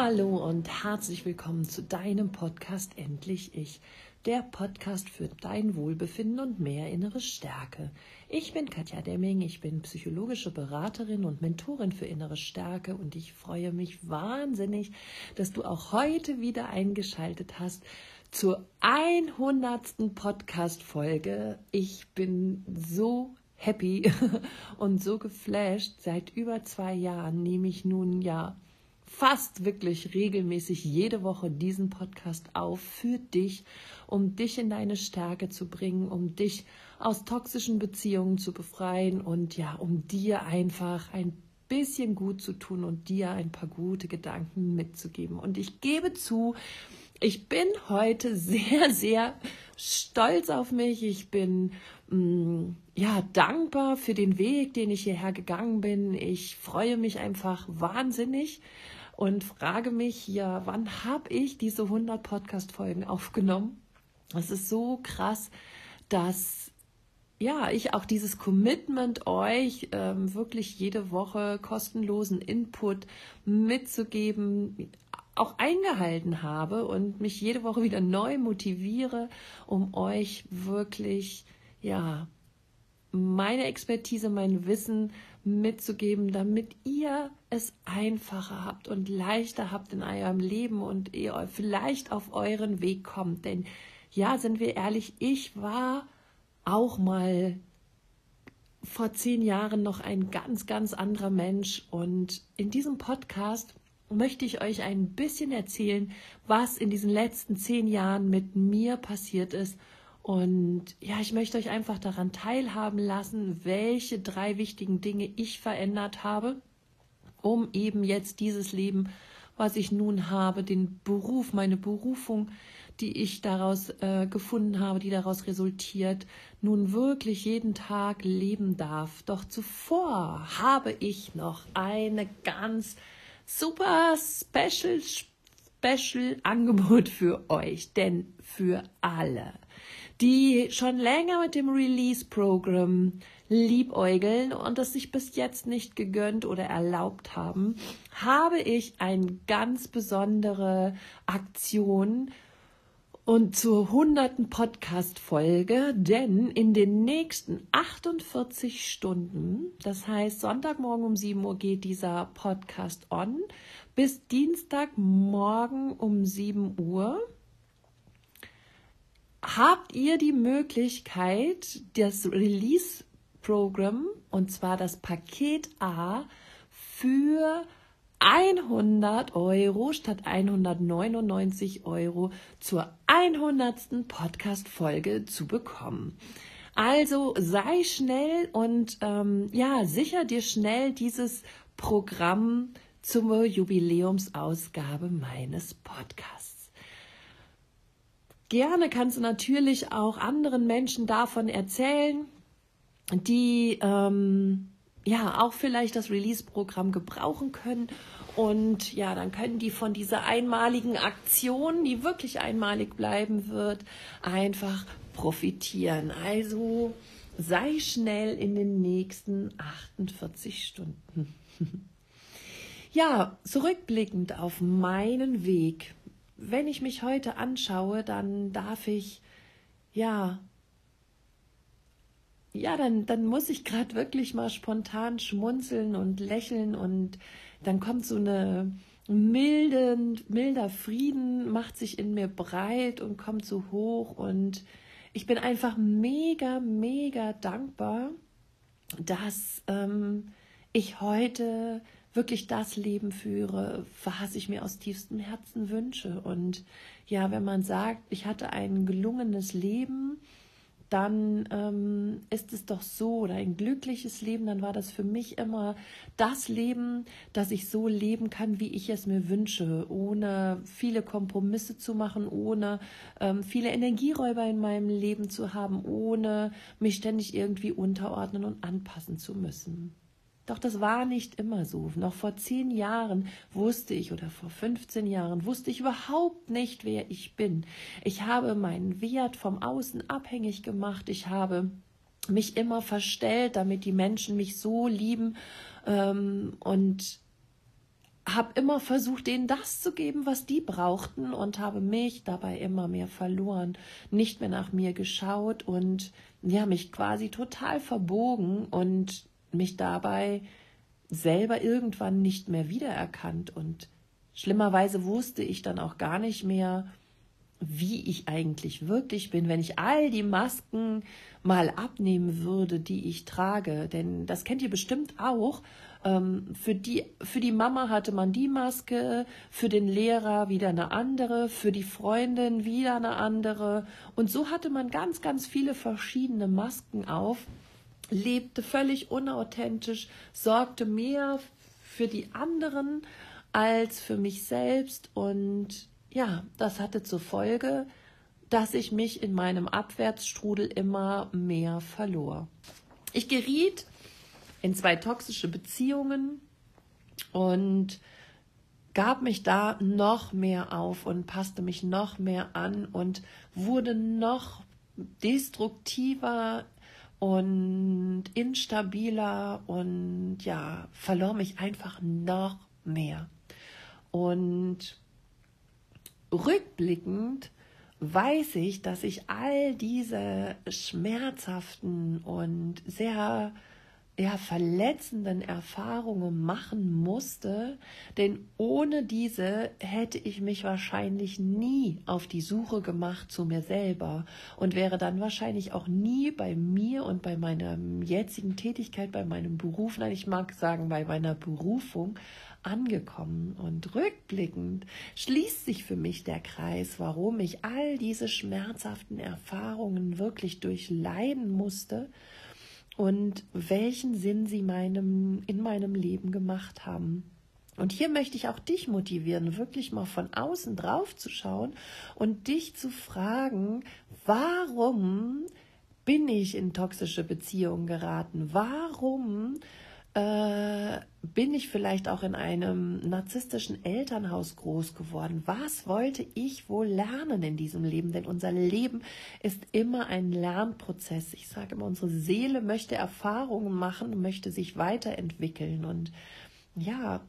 Hallo und herzlich willkommen zu deinem Podcast Endlich Ich, der Podcast für dein Wohlbefinden und mehr innere Stärke. Ich bin Katja Demming, ich bin psychologische Beraterin und Mentorin für innere Stärke und ich freue mich wahnsinnig, dass du auch heute wieder eingeschaltet hast zur 100. Podcast-Folge. Ich bin so happy und so geflasht. Seit über zwei Jahren nehme ich nun ja fast wirklich regelmäßig jede Woche diesen Podcast auf für dich, um dich in deine Stärke zu bringen, um dich aus toxischen Beziehungen zu befreien und ja, um dir einfach ein bisschen gut zu tun und dir ein paar gute Gedanken mitzugeben. Und ich gebe zu, ich bin heute sehr, sehr stolz auf mich. Ich bin mh, mm, ja dankbar für den Weg, den ich hierher gegangen bin. Ich freue mich einfach wahnsinnig und frage mich, ja, wann habe ich diese 100 Podcast-Folgen aufgenommen? Es ist so krass, dass ja, ich auch dieses Commitment euch ähm, wirklich jede Woche kostenlosen Input mitzugeben, auch eingehalten habe und mich jede Woche wieder neu motiviere, um euch wirklich, ja, meine Expertise, mein Wissen mitzugeben, damit ihr es einfacher habt und leichter habt in eurem Leben und ihr vielleicht auf euren Weg kommt. Denn ja, sind wir ehrlich, ich war auch mal vor zehn Jahren noch ein ganz, ganz anderer Mensch. Und in diesem Podcast möchte ich euch ein bisschen erzählen, was in diesen letzten zehn Jahren mit mir passiert ist und ja, ich möchte euch einfach daran teilhaben lassen, welche drei wichtigen Dinge ich verändert habe, um eben jetzt dieses Leben, was ich nun habe, den Beruf, meine Berufung, die ich daraus äh, gefunden habe, die daraus resultiert, nun wirklich jeden Tag leben darf. Doch zuvor habe ich noch eine ganz super special, special Angebot für euch, denn für alle die schon länger mit dem Release-Programm liebäugeln und es sich bis jetzt nicht gegönnt oder erlaubt haben, habe ich eine ganz besondere Aktion und zur hunderten Podcast-Folge, denn in den nächsten 48 Stunden, das heißt Sonntagmorgen um 7 Uhr geht dieser Podcast on, bis Dienstagmorgen um 7 Uhr habt ihr die Möglichkeit, das Release-Programm, und zwar das Paket A, für 100 Euro statt 199 Euro zur 100. Podcast-Folge zu bekommen. Also sei schnell und ähm, ja, sicher dir schnell dieses Programm zur Jubiläumsausgabe meines Podcasts. Gerne kannst du natürlich auch anderen Menschen davon erzählen, die ähm, ja auch vielleicht das Release-Programm gebrauchen können. Und ja, dann können die von dieser einmaligen Aktion, die wirklich einmalig bleiben wird, einfach profitieren. Also sei schnell in den nächsten 48 Stunden. ja, zurückblickend auf meinen Weg wenn ich mich heute anschaue, dann darf ich, ja, ja, dann, dann muss ich gerade wirklich mal spontan schmunzeln und lächeln und dann kommt so eine milden, milder Frieden, macht sich in mir breit und kommt so hoch und ich bin einfach mega, mega dankbar, dass ähm, ich heute wirklich das Leben führe, was ich mir aus tiefstem Herzen wünsche. Und ja, wenn man sagt, ich hatte ein gelungenes Leben, dann ähm, ist es doch so, oder ein glückliches Leben, dann war das für mich immer das Leben, dass ich so leben kann, wie ich es mir wünsche, ohne viele Kompromisse zu machen, ohne ähm, viele Energieräuber in meinem Leben zu haben, ohne mich ständig irgendwie unterordnen und anpassen zu müssen. Doch das war nicht immer so. Noch vor zehn Jahren wusste ich oder vor 15 Jahren wusste ich überhaupt nicht, wer ich bin. Ich habe meinen Wert vom Außen abhängig gemacht. Ich habe mich immer verstellt, damit die Menschen mich so lieben ähm, und habe immer versucht, denen das zu geben, was die brauchten und habe mich dabei immer mehr verloren, nicht mehr nach mir geschaut und ja, mich quasi total verbogen und mich dabei selber irgendwann nicht mehr wiedererkannt und schlimmerweise wusste ich dann auch gar nicht mehr, wie ich eigentlich wirklich bin, wenn ich all die Masken mal abnehmen würde, die ich trage. Denn das kennt ihr bestimmt auch. Ähm, für, die, für die Mama hatte man die Maske, für den Lehrer wieder eine andere, für die Freundin wieder eine andere. Und so hatte man ganz, ganz viele verschiedene Masken auf, lebte völlig unauthentisch, sorgte mehr für die anderen als für mich selbst und ja, das hatte zur Folge, dass ich mich in meinem Abwärtsstrudel immer mehr verlor. Ich geriet in zwei toxische Beziehungen und gab mich da noch mehr auf und passte mich noch mehr an und wurde noch destruktiver und instabiler und ja, verlor mich einfach noch mehr. Und rückblickend weiß ich, dass ich all diese schmerzhaften und sehr ja, verletzenden Erfahrungen machen musste, denn ohne diese hätte ich mich wahrscheinlich nie auf die Suche gemacht zu mir selber und wäre dann wahrscheinlich auch nie bei mir und bei meiner jetzigen Tätigkeit, bei meinem Beruf, nein, ich mag sagen, bei meiner Berufung angekommen. Und rückblickend schließt sich für mich der Kreis, warum ich all diese schmerzhaften Erfahrungen wirklich durchleiden musste und welchen Sinn sie meinem, in meinem Leben gemacht haben. Und hier möchte ich auch dich motivieren, wirklich mal von außen drauf zu schauen und dich zu fragen, warum bin ich in toxische Beziehungen geraten? Warum äh, bin ich vielleicht auch in einem narzisstischen Elternhaus groß geworden? Was wollte ich wohl lernen in diesem Leben? Denn unser Leben ist immer ein Lernprozess. Ich sage immer, unsere Seele möchte Erfahrungen machen, möchte sich weiterentwickeln. Und ja,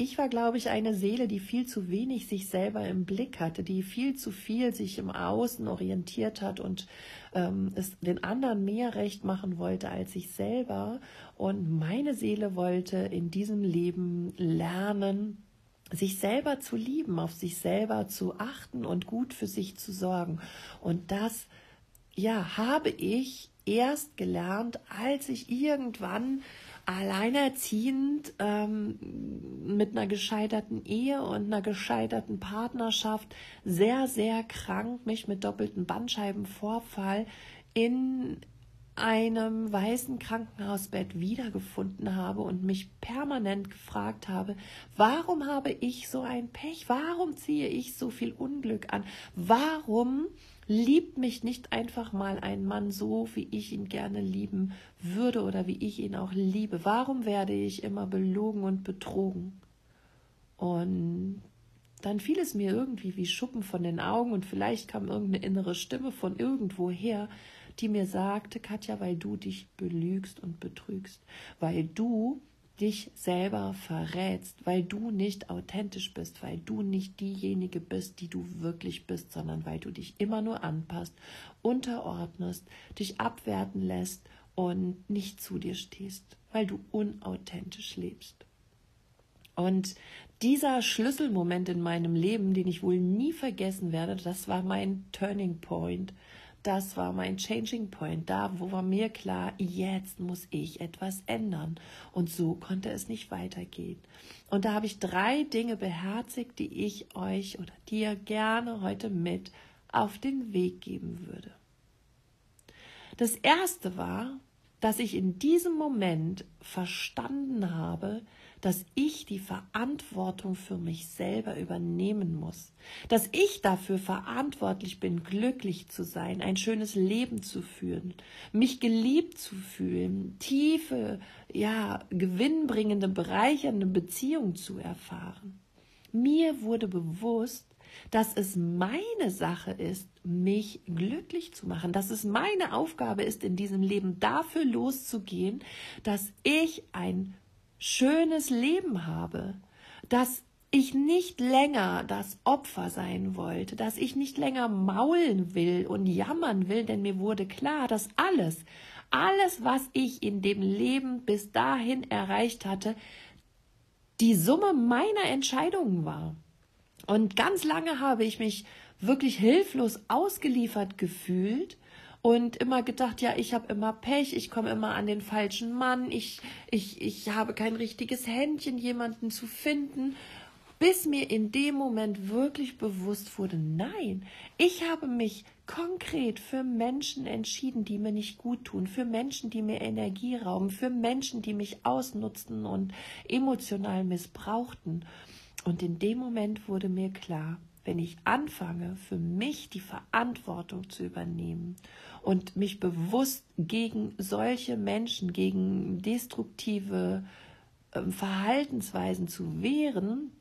ich war, glaube ich, eine Seele, die viel zu wenig sich selber im Blick hatte, die viel zu viel sich im Außen orientiert hat und ähm, es den anderen mehr recht machen wollte als sich selber. Und meine Seele wollte in diesem Leben lernen, sich selber zu lieben, auf sich selber zu achten und gut für sich zu sorgen. Und das, ja, habe ich erst gelernt, als ich irgendwann alleinerziehend ähm, mit einer gescheiterten Ehe und einer gescheiterten Partnerschaft sehr, sehr krank mich mit doppeltem Bandscheibenvorfall in einem weißen Krankenhausbett wiedergefunden habe und mich permanent gefragt habe, warum habe ich so ein Pech? Warum ziehe ich so viel Unglück an? Warum liebt mich nicht einfach mal ein Mann so, wie ich ihn gerne lieben würde oder wie ich ihn auch liebe? Warum werde ich immer belogen und betrogen? Und dann fiel es mir irgendwie wie Schuppen von den Augen und vielleicht kam irgendeine innere Stimme von irgendwoher, die mir sagte, Katja, weil du dich belügst und betrügst, weil du dich selber verrätst, weil du nicht authentisch bist, weil du nicht diejenige bist, die du wirklich bist, sondern weil du dich immer nur anpasst, unterordnest, dich abwerten lässt und nicht zu dir stehst, weil du unauthentisch lebst. Und dieser Schlüsselmoment in meinem Leben, den ich wohl nie vergessen werde, das war mein Turning Point das war mein Changing Point, da wo war mir klar, jetzt muss ich etwas ändern. Und so konnte es nicht weitergehen. Und da habe ich drei Dinge beherzigt, die ich euch oder dir gerne heute mit auf den Weg geben würde. Das erste war, dass ich in diesem Moment verstanden habe, dass ich die Verantwortung für mich selber übernehmen muss, dass ich dafür verantwortlich bin, glücklich zu sein, ein schönes Leben zu führen, mich geliebt zu fühlen, tiefe, ja, gewinnbringende, bereichernde Beziehungen zu erfahren. Mir wurde bewusst, dass es meine Sache ist, mich glücklich zu machen, dass es meine Aufgabe ist, in diesem Leben dafür loszugehen, dass ich ein schönes Leben habe, dass ich nicht länger das Opfer sein wollte, dass ich nicht länger maulen will und jammern will, denn mir wurde klar, dass alles, alles, was ich in dem Leben bis dahin erreicht hatte, die Summe meiner Entscheidungen war. Und ganz lange habe ich mich wirklich hilflos ausgeliefert gefühlt und immer gedacht, ja, ich habe immer Pech, ich komme immer an den falschen Mann, ich, ich, ich habe kein richtiges Händchen, jemanden zu finden bis mir in dem Moment wirklich bewusst wurde, nein, ich habe mich konkret für Menschen entschieden, die mir nicht gut tun, für Menschen, die mir Energie rauben, für Menschen, die mich ausnutzten und emotional missbrauchten. Und in dem Moment wurde mir klar, wenn ich anfange, für mich die Verantwortung zu übernehmen und mich bewusst gegen solche Menschen, gegen destruktive äh, Verhaltensweisen zu wehren,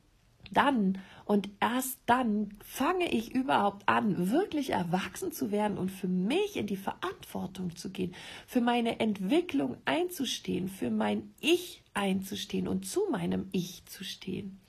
dann und erst dann fange ich überhaupt an, wirklich erwachsen zu werden und für mich in die Verantwortung zu gehen, für meine Entwicklung einzustehen, für mein Ich einzustehen und zu meinem Ich zu stehen.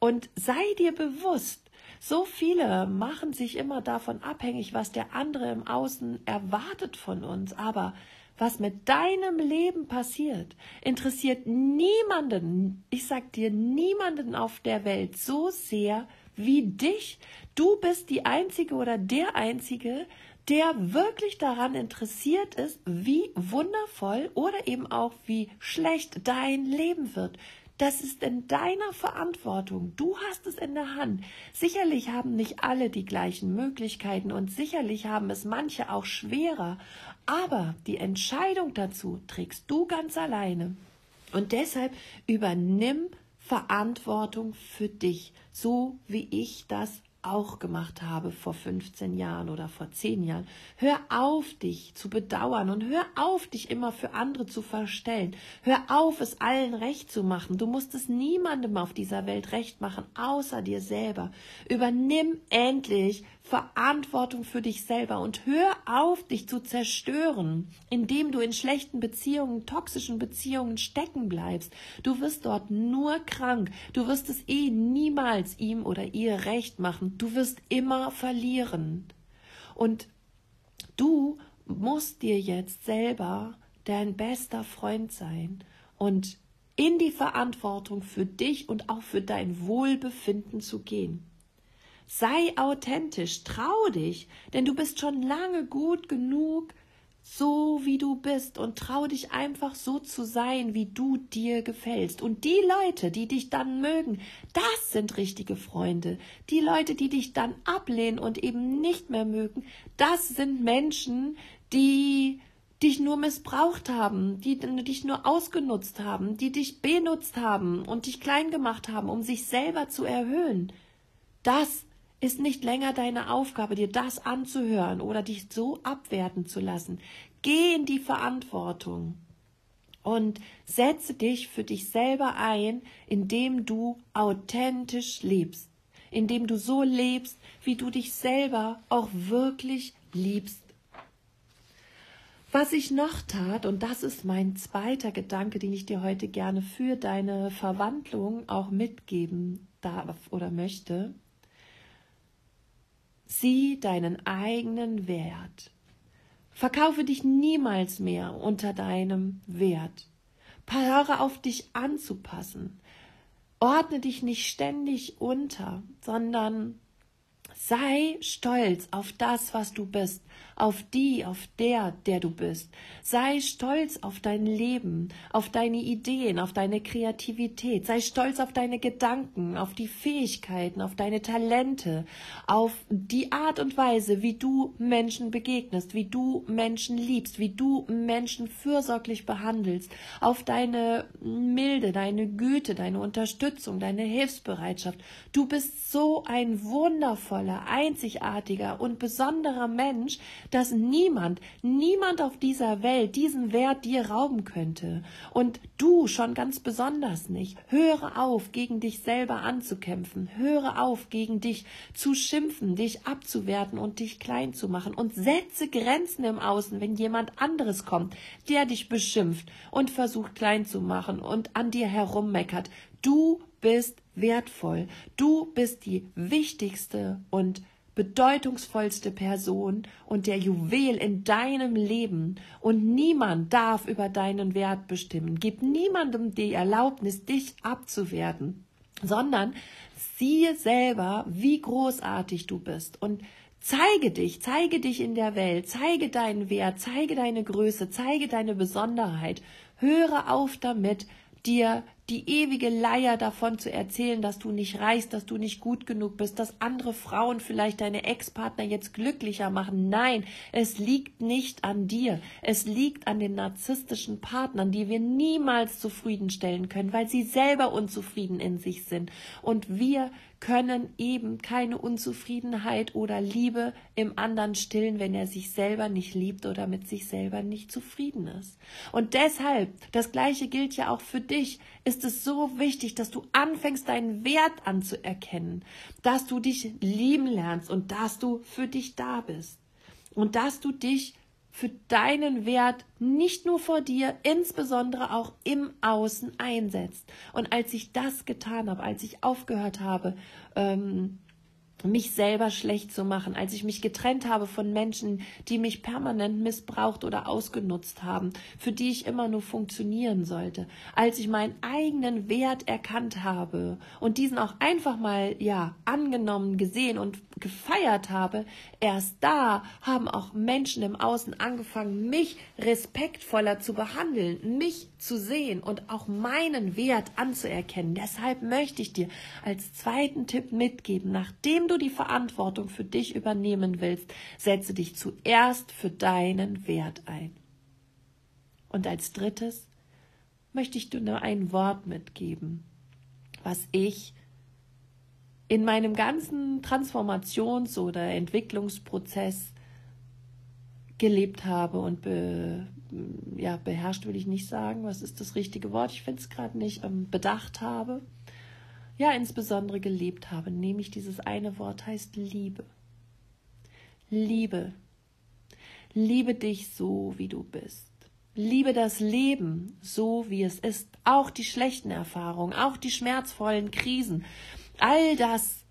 Und sei dir bewusst, so viele machen sich immer davon abhängig, was der andere im Außen erwartet von uns, aber was mit deinem Leben passiert, interessiert niemanden, ich sag dir, niemanden auf der Welt so sehr wie dich. Du bist die Einzige oder der Einzige, der wirklich daran interessiert ist, wie wundervoll oder eben auch wie schlecht dein Leben wird. Das ist in deiner Verantwortung. Du hast es in der Hand. Sicherlich haben nicht alle die gleichen Möglichkeiten und sicherlich haben es manche auch schwerer. Aber die Entscheidung dazu trägst du ganz alleine. Und deshalb übernimm Verantwortung für dich, so wie ich das auch gemacht habe vor 15 Jahren oder vor 10 Jahren. Hör auf, dich zu bedauern und hör auf, dich immer für andere zu verstellen. Hör auf, es allen recht zu machen. Du musst es niemandem auf dieser Welt recht machen, außer dir selber. Übernimm endlich Verantwortung für dich selber und hör auf, dich zu zerstören, indem du in schlechten Beziehungen, toxischen Beziehungen stecken bleibst. Du wirst dort nur krank. Du wirst es eh niemals ihm oder ihr recht machen. Du wirst immer verlieren. Und du musst dir jetzt selber dein bester Freund sein und in die Verantwortung für dich und auch für dein Wohlbefinden zu gehen. Sei authentisch, trau dich, denn du bist schon lange gut genug, so wie du bist und trau dich einfach so zu sein, wie du dir gefällst. Und die Leute, die dich dann mögen, das sind richtige Freunde. Die Leute, die dich dann ablehnen und eben nicht mehr mögen, das sind Menschen, die dich nur missbraucht haben, die dich nur ausgenutzt haben, die dich benutzt haben und dich klein gemacht haben, um sich selber zu erhöhen. Das ist nicht länger deine Aufgabe, dir das anzuhören oder dich so abwerten zu lassen. Geh in die Verantwortung und setze dich für dich selber ein, indem du authentisch lebst, indem du so lebst, wie du dich selber auch wirklich liebst. Was ich noch tat, und das ist mein zweiter Gedanke, den ich dir heute gerne für deine Verwandlung auch mitgeben darf oder möchte, Sieh deinen eigenen Wert. Verkaufe dich niemals mehr unter deinem Wert. Höre auf dich anzupassen. Ordne dich nicht ständig unter, sondern sei stolz auf das, was du bist auf die, auf der, der du bist. Sei stolz auf dein Leben, auf deine Ideen, auf deine Kreativität. Sei stolz auf deine Gedanken, auf die Fähigkeiten, auf deine Talente, auf die Art und Weise, wie du Menschen begegnest, wie du Menschen liebst, wie du Menschen fürsorglich behandelst, auf deine Milde, deine Güte, deine Unterstützung, deine Hilfsbereitschaft. Du bist so ein wundervoller, einzigartiger und besonderer Mensch, dass niemand, niemand auf dieser Welt diesen Wert dir rauben könnte. Und du schon ganz besonders nicht. Höre auf, gegen dich selber anzukämpfen. Höre auf, gegen dich zu schimpfen, dich abzuwerten und dich klein zu machen. Und setze Grenzen im Außen, wenn jemand anderes kommt, der dich beschimpft und versucht klein zu machen und an dir herummeckert. Du bist wertvoll. Du bist die wichtigste und bedeutungsvollste Person und der Juwel in deinem Leben und niemand darf über deinen Wert bestimmen. Gib niemandem die Erlaubnis, dich abzuwerten, sondern siehe selber, wie großartig du bist und Zeige dich, zeige dich in der Welt, zeige deinen Wert, zeige deine Größe, zeige deine Besonderheit. Höre auf damit, dir die ewige Leier davon zu erzählen, dass du nicht reichst, dass du nicht gut genug bist, dass andere Frauen vielleicht deine Ex-Partner jetzt glücklicher machen. Nein, es liegt nicht an dir. Es liegt an den narzisstischen Partnern, die wir niemals zufriedenstellen können, weil sie selber unzufrieden in sich sind. Und wir können eben keine Unzufriedenheit oder Liebe im anderen stillen, wenn er sich selber nicht liebt oder mit sich selber nicht zufrieden ist. Und deshalb, das Gleiche gilt ja auch für dich, ist es so wichtig, dass du anfängst, deinen Wert anzuerkennen, dass du dich lieben lernst und dass du für dich da bist und dass du dich für deinen Wert nicht nur vor dir, insbesondere auch im Außen einsetzt. Und als ich das getan habe, als ich aufgehört habe, ähm, mich selber schlecht zu machen, als ich mich getrennt habe von Menschen, die mich permanent missbraucht oder ausgenutzt haben, für die ich immer nur funktionieren sollte, als ich meinen eigenen Wert erkannt habe und diesen auch einfach mal ja angenommen, gesehen und gefeiert habe, erst da haben auch Menschen im Außen angefangen, mich respektvoller zu behandeln, mich zu sehen und auch meinen Wert anzuerkennen. Deshalb möchte ich dir als zweiten Tipp mitgeben, nachdem du die Verantwortung für dich übernehmen willst, setze dich zuerst für deinen Wert ein. Und als drittes möchte ich dir nur ein Wort mitgeben, was ich in meinem ganzen Transformations- oder Entwicklungsprozess gelebt habe und be, ja, beherrscht will ich nicht sagen, was ist das richtige Wort, ich finde es gerade nicht, ähm, bedacht habe, ja, insbesondere gelebt habe, nämlich dieses eine Wort heißt Liebe. Liebe. Liebe dich so, wie du bist. Liebe das Leben so, wie es ist. Auch die schlechten Erfahrungen, auch die schmerzvollen Krisen. All das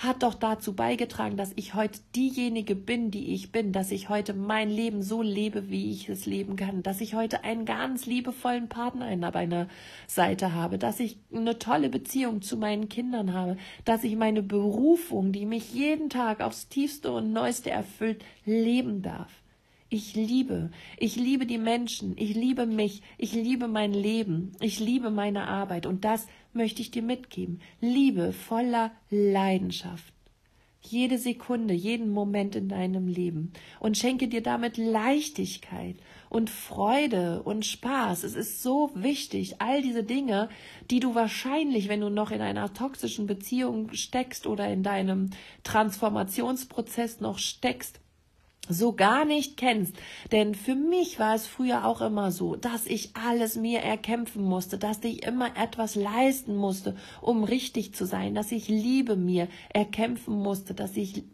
hat doch dazu beigetragen, dass ich heute diejenige bin, die ich bin, dass ich heute mein Leben so lebe, wie ich es leben kann, dass ich heute einen ganz liebevollen Partner an meiner Seite habe, dass ich eine tolle Beziehung zu meinen Kindern habe, dass ich meine Berufung, die mich jeden Tag aufs tiefste und neueste erfüllt, leben darf. Ich liebe, ich liebe die Menschen, ich liebe mich, ich liebe mein Leben, ich liebe meine Arbeit und das möchte ich dir mitgeben. Liebe voller Leidenschaft. Jede Sekunde, jeden Moment in deinem Leben und schenke dir damit Leichtigkeit und Freude und Spaß. Es ist so wichtig, all diese Dinge, die du wahrscheinlich, wenn du noch in einer toxischen Beziehung steckst oder in deinem Transformationsprozess noch steckst, so gar nicht kennst. Denn für mich war es früher auch immer so, dass ich alles mir erkämpfen musste, dass ich immer etwas leisten musste, um richtig zu sein, dass ich Liebe mir erkämpfen musste, dass ich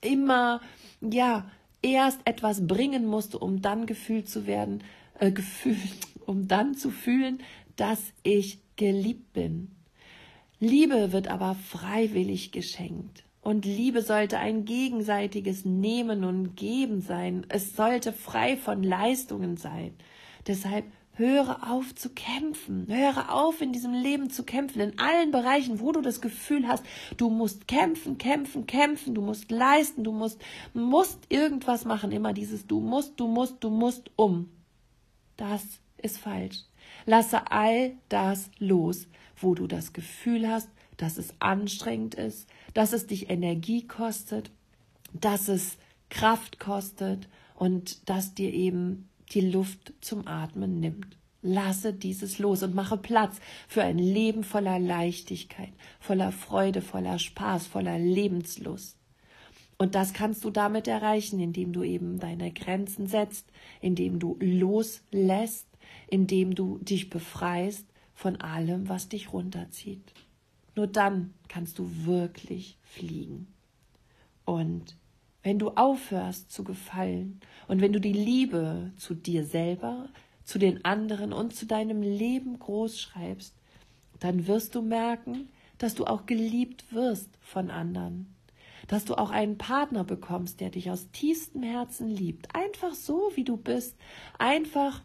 immer, ja, erst etwas bringen musste, um dann gefühlt zu werden, äh, gefühlt, um dann zu fühlen, dass ich geliebt bin. Liebe wird aber freiwillig geschenkt. Und Liebe sollte ein gegenseitiges Nehmen und Geben sein. Es sollte frei von Leistungen sein. Deshalb höre auf zu kämpfen. Höre auf, in diesem Leben zu kämpfen. In allen Bereichen, wo du das Gefühl hast, du musst kämpfen, kämpfen, kämpfen, du musst leisten, du musst, musst irgendwas machen. Immer dieses du musst, du musst, du musst um. Das ist falsch. Lasse all das los, wo du das Gefühl hast, dass es anstrengend ist, dass es dich Energie kostet, dass es Kraft kostet und dass dir eben die Luft zum Atmen nimmt. Lasse dieses los und mache Platz für ein Leben voller Leichtigkeit, voller Freude, voller Spaß, voller Lebenslust. Und das kannst du damit erreichen, indem du eben deine Grenzen setzt, indem du loslässt, indem du dich befreist von allem, was dich runterzieht. Nur dann kannst du wirklich fliegen. Und wenn du aufhörst zu gefallen und wenn du die Liebe zu dir selber, zu den anderen und zu deinem Leben groß schreibst dann wirst du merken, dass du auch geliebt wirst von anderen. Dass du auch einen Partner bekommst, der dich aus tiefstem Herzen liebt. Einfach so, wie du bist. Einfach,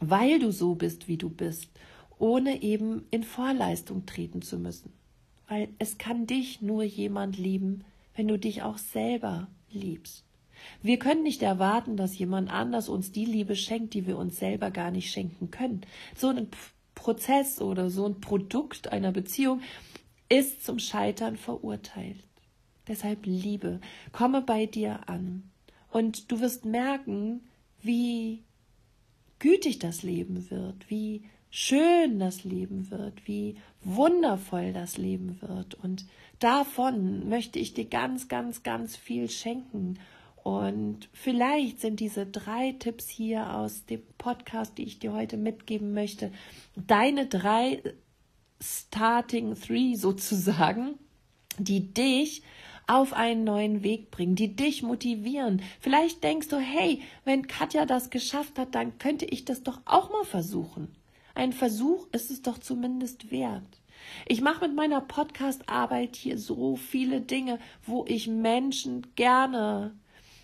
weil du so bist, wie du bist. Ohne eben in Vorleistung treten zu müssen. Weil es kann dich nur jemand lieben, wenn du dich auch selber liebst. Wir können nicht erwarten, dass jemand anders uns die Liebe schenkt, die wir uns selber gar nicht schenken können. So ein Prozess oder so ein Produkt einer Beziehung ist zum Scheitern verurteilt. Deshalb Liebe, komme bei dir an und du wirst merken, wie gütig das Leben wird, wie schön das Leben wird, wie wundervoll das Leben wird. Und davon möchte ich dir ganz, ganz, ganz viel schenken. Und vielleicht sind diese drei Tipps hier aus dem Podcast, die ich dir heute mitgeben möchte, deine drei Starting Three sozusagen, die dich auf einen neuen Weg bringen, die dich motivieren. Vielleicht denkst du, hey, wenn Katja das geschafft hat, dann könnte ich das doch auch mal versuchen. Ein Versuch ist es doch zumindest wert. Ich mache mit meiner Podcast-Arbeit hier so viele Dinge, wo ich Menschen gerne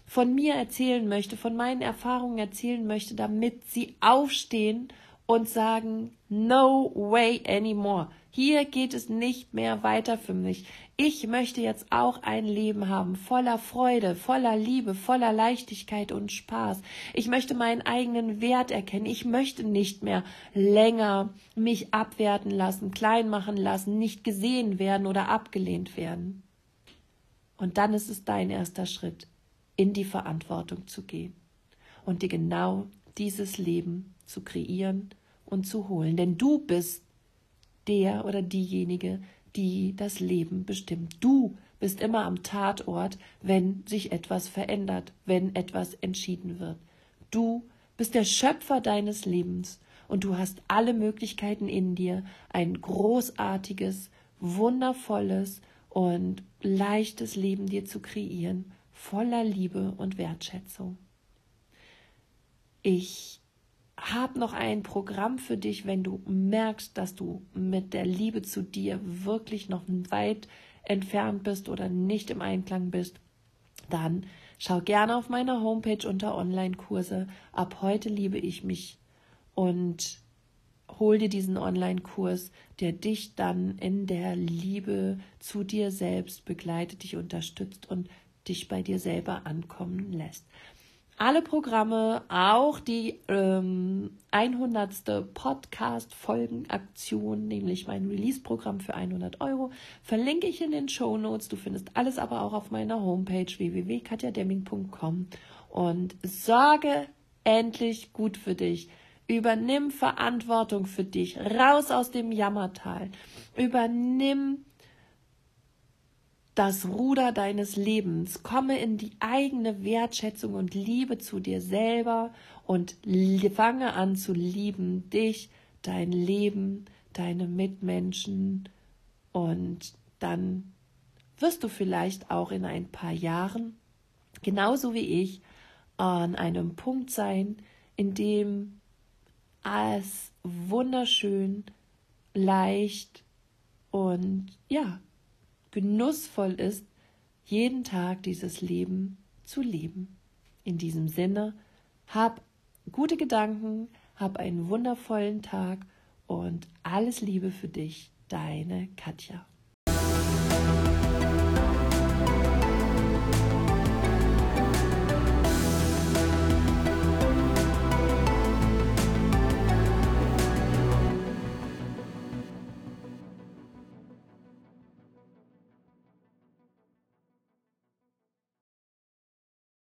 von mir erzählen möchte, von meinen Erfahrungen erzählen möchte, damit sie aufstehen und sagen, no way anymore. Hier geht es nicht mehr weiter für mich. Ich möchte jetzt auch ein Leben haben, voller Freude, voller Liebe, voller Leichtigkeit und Spaß. Ich möchte meinen eigenen Wert erkennen. Ich möchte nicht mehr länger mich abwerten lassen, klein machen lassen, nicht gesehen werden oder abgelehnt werden. Und dann ist es dein erster Schritt in die Verantwortung zu gehen und dir genau dieses Leben zu kreieren und zu holen. Denn du bist der oder diejenige, die das Leben bestimmt. Du bist immer am Tatort, wenn sich etwas verändert, wenn etwas entschieden wird. Du bist der Schöpfer deines Lebens und du hast alle Möglichkeiten in dir, ein großartiges, wundervolles und leichtes Leben dir zu kreieren voller Liebe und Wertschätzung. Ich habe noch ein Programm für dich, wenn du merkst, dass du mit der Liebe zu dir wirklich noch weit entfernt bist oder nicht im Einklang bist, dann schau gerne auf meiner Homepage unter Online-Kurse. Ab heute liebe ich mich und hol dir diesen Online-Kurs, der dich dann in der Liebe zu dir selbst begleitet, dich unterstützt und dich bei dir selber ankommen lässt. Alle Programme, auch die ähm, 100. Podcast-Folgenaktion, nämlich mein Release-Programm für 100 Euro, verlinke ich in den Show Notes. Du findest alles aber auch auf meiner Homepage www.katjademming.com und sorge endlich gut für dich. Übernimm Verantwortung für dich. Raus aus dem Jammertal. Übernimm das Ruder deines Lebens. Komme in die eigene Wertschätzung und Liebe zu dir selber und fange an zu lieben dich, dein Leben, deine Mitmenschen und dann wirst du vielleicht auch in ein paar Jahren, genauso wie ich, an einem Punkt sein, in dem es wunderschön, leicht und ja, genussvoll ist, jeden Tag dieses Leben zu leben. In diesem Sinne, hab gute Gedanken, hab einen wundervollen Tag und alles Liebe für dich, deine Katja.